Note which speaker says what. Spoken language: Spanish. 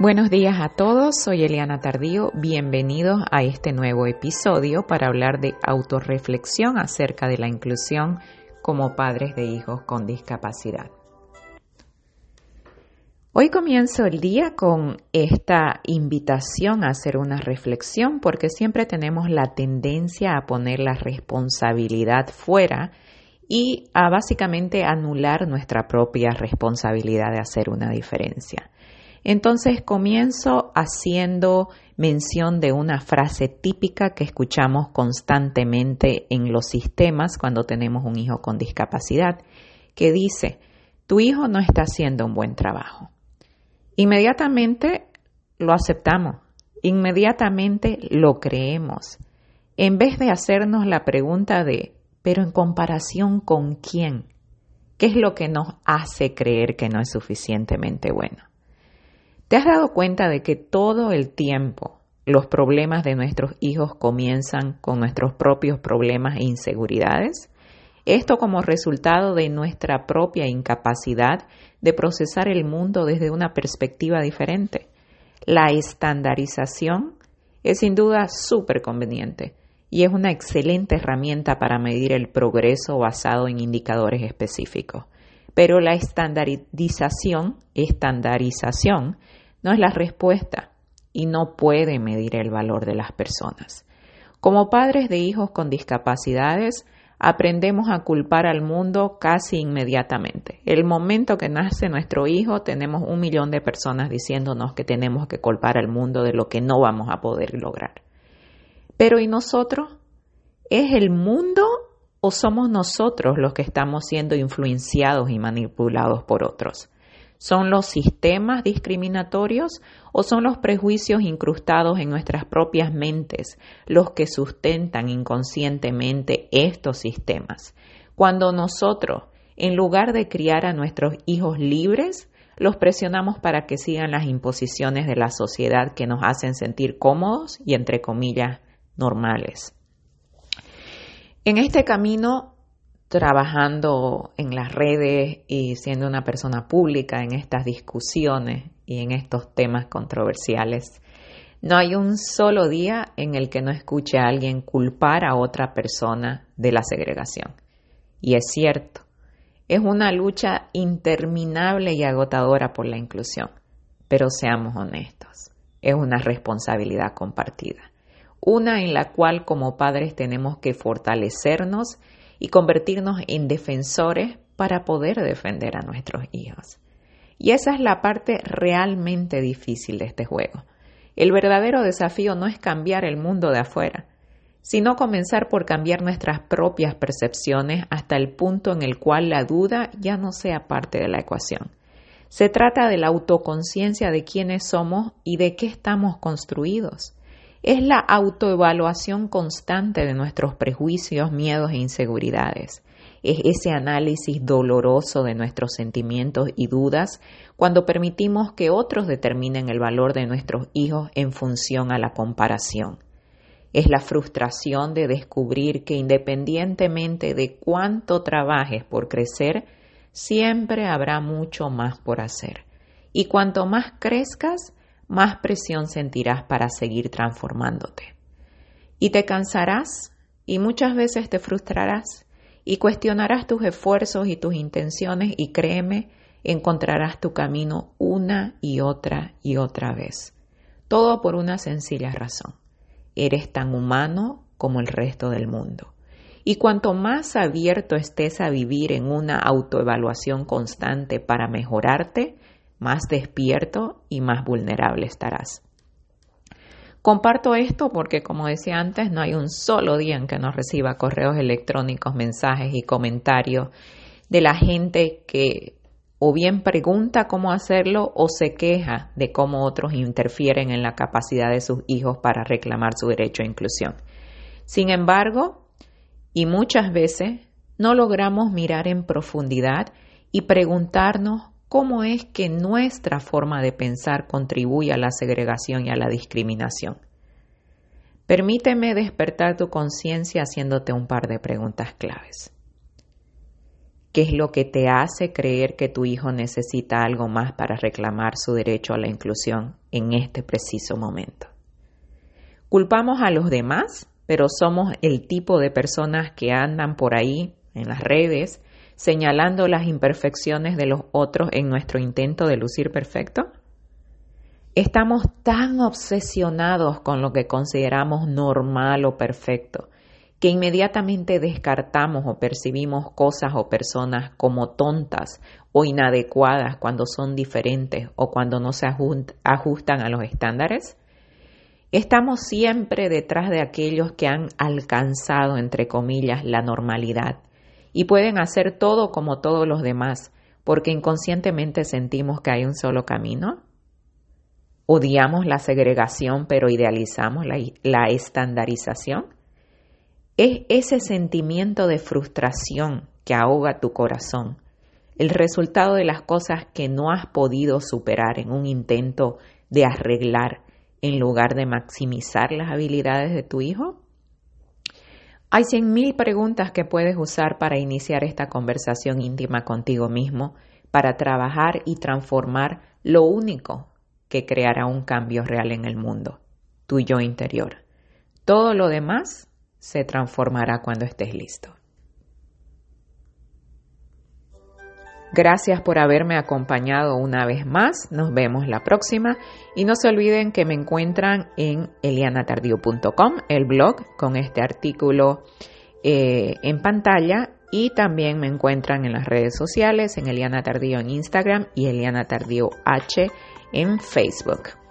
Speaker 1: Buenos días a todos, soy Eliana Tardío, bienvenidos a este nuevo episodio para hablar de autorreflexión acerca de la inclusión como padres de hijos con discapacidad. Hoy comienzo el día con esta invitación a hacer una reflexión porque siempre tenemos la tendencia a poner la responsabilidad fuera y a básicamente anular nuestra propia responsabilidad de hacer una diferencia. Entonces comienzo haciendo mención de una frase típica que escuchamos constantemente en los sistemas cuando tenemos un hijo con discapacidad, que dice, tu hijo no está haciendo un buen trabajo. Inmediatamente lo aceptamos, inmediatamente lo creemos, en vez de hacernos la pregunta de, pero en comparación con quién, ¿qué es lo que nos hace creer que no es suficientemente bueno? ¿Te has dado cuenta de que todo el tiempo los problemas de nuestros hijos comienzan con nuestros propios problemas e inseguridades? Esto como resultado de nuestra propia incapacidad de procesar el mundo desde una perspectiva diferente. La estandarización es sin duda súper conveniente y es una excelente herramienta para medir el progreso basado en indicadores específicos. Pero la estandarización, estandarización no es la respuesta y no puede medir el valor de las personas. Como padres de hijos con discapacidades, aprendemos a culpar al mundo casi inmediatamente. El momento que nace nuestro hijo, tenemos un millón de personas diciéndonos que tenemos que culpar al mundo de lo que no vamos a poder lograr. Pero ¿y nosotros? ¿Es el mundo o somos nosotros los que estamos siendo influenciados y manipulados por otros? ¿Son los sistemas discriminatorios o son los prejuicios incrustados en nuestras propias mentes los que sustentan inconscientemente estos sistemas? Cuando nosotros, en lugar de criar a nuestros hijos libres, los presionamos para que sigan las imposiciones de la sociedad que nos hacen sentir cómodos y, entre comillas, normales. En este camino trabajando en las redes y siendo una persona pública en estas discusiones y en estos temas controversiales, no hay un solo día en el que no escuche a alguien culpar a otra persona de la segregación. Y es cierto, es una lucha interminable y agotadora por la inclusión, pero seamos honestos, es una responsabilidad compartida, una en la cual como padres tenemos que fortalecernos y convertirnos en defensores para poder defender a nuestros hijos. Y esa es la parte realmente difícil de este juego. El verdadero desafío no es cambiar el mundo de afuera, sino comenzar por cambiar nuestras propias percepciones hasta el punto en el cual la duda ya no sea parte de la ecuación. Se trata de la autoconciencia de quiénes somos y de qué estamos construidos es la autoevaluación constante de nuestros prejuicios, miedos e inseguridades. Es ese análisis doloroso de nuestros sentimientos y dudas cuando permitimos que otros determinen el valor de nuestros hijos en función a la comparación. Es la frustración de descubrir que independientemente de cuánto trabajes por crecer, siempre habrá mucho más por hacer. Y cuanto más crezcas, más presión sentirás para seguir transformándote. Y te cansarás y muchas veces te frustrarás y cuestionarás tus esfuerzos y tus intenciones y créeme, encontrarás tu camino una y otra y otra vez. Todo por una sencilla razón. Eres tan humano como el resto del mundo. Y cuanto más abierto estés a vivir en una autoevaluación constante para mejorarte, más despierto y más vulnerable estarás. Comparto esto porque, como decía antes, no hay un solo día en que no reciba correos electrónicos, mensajes y comentarios de la gente que o bien pregunta cómo hacerlo o se queja de cómo otros interfieren en la capacidad de sus hijos para reclamar su derecho a inclusión. Sin embargo, y muchas veces, no logramos mirar en profundidad y preguntarnos cómo es que nuestra forma de pensar contribuye a la segregación y a la discriminación. Permíteme despertar tu conciencia haciéndote un par de preguntas claves. ¿Qué es lo que te hace creer que tu hijo necesita algo más para reclamar su derecho a la inclusión en este preciso momento? Culpamos a los demás, pero somos el tipo de personas que andan por ahí en las redes señalando las imperfecciones de los otros en nuestro intento de lucir perfecto. Estamos tan obsesionados con lo que consideramos normal o perfecto que inmediatamente descartamos o percibimos cosas o personas como tontas o inadecuadas cuando son diferentes o cuando no se ajustan a los estándares? Estamos siempre detrás de aquellos que han alcanzado, entre comillas, la normalidad y pueden hacer todo como todos los demás porque inconscientemente sentimos que hay un solo camino. Odiamos la segregación pero idealizamos la, la estandarización. Es ese sentimiento de frustración que ahoga tu corazón, el resultado de las cosas que no has podido superar en un intento de arreglar en lugar de maximizar las habilidades de tu hijo? Hay cien mil preguntas que puedes usar para iniciar esta conversación íntima contigo mismo, para trabajar y transformar lo único que creará un cambio real en el mundo, tu yo interior. Todo lo demás se transformará cuando estés listo. Gracias por haberme acompañado una vez más. Nos vemos la próxima. Y no se olviden que me encuentran en elianatardio.com, el blog, con este artículo eh, en pantalla. Y también me encuentran en las redes sociales, en Eliana Tardío en Instagram y Eliana Tardío H en Facebook.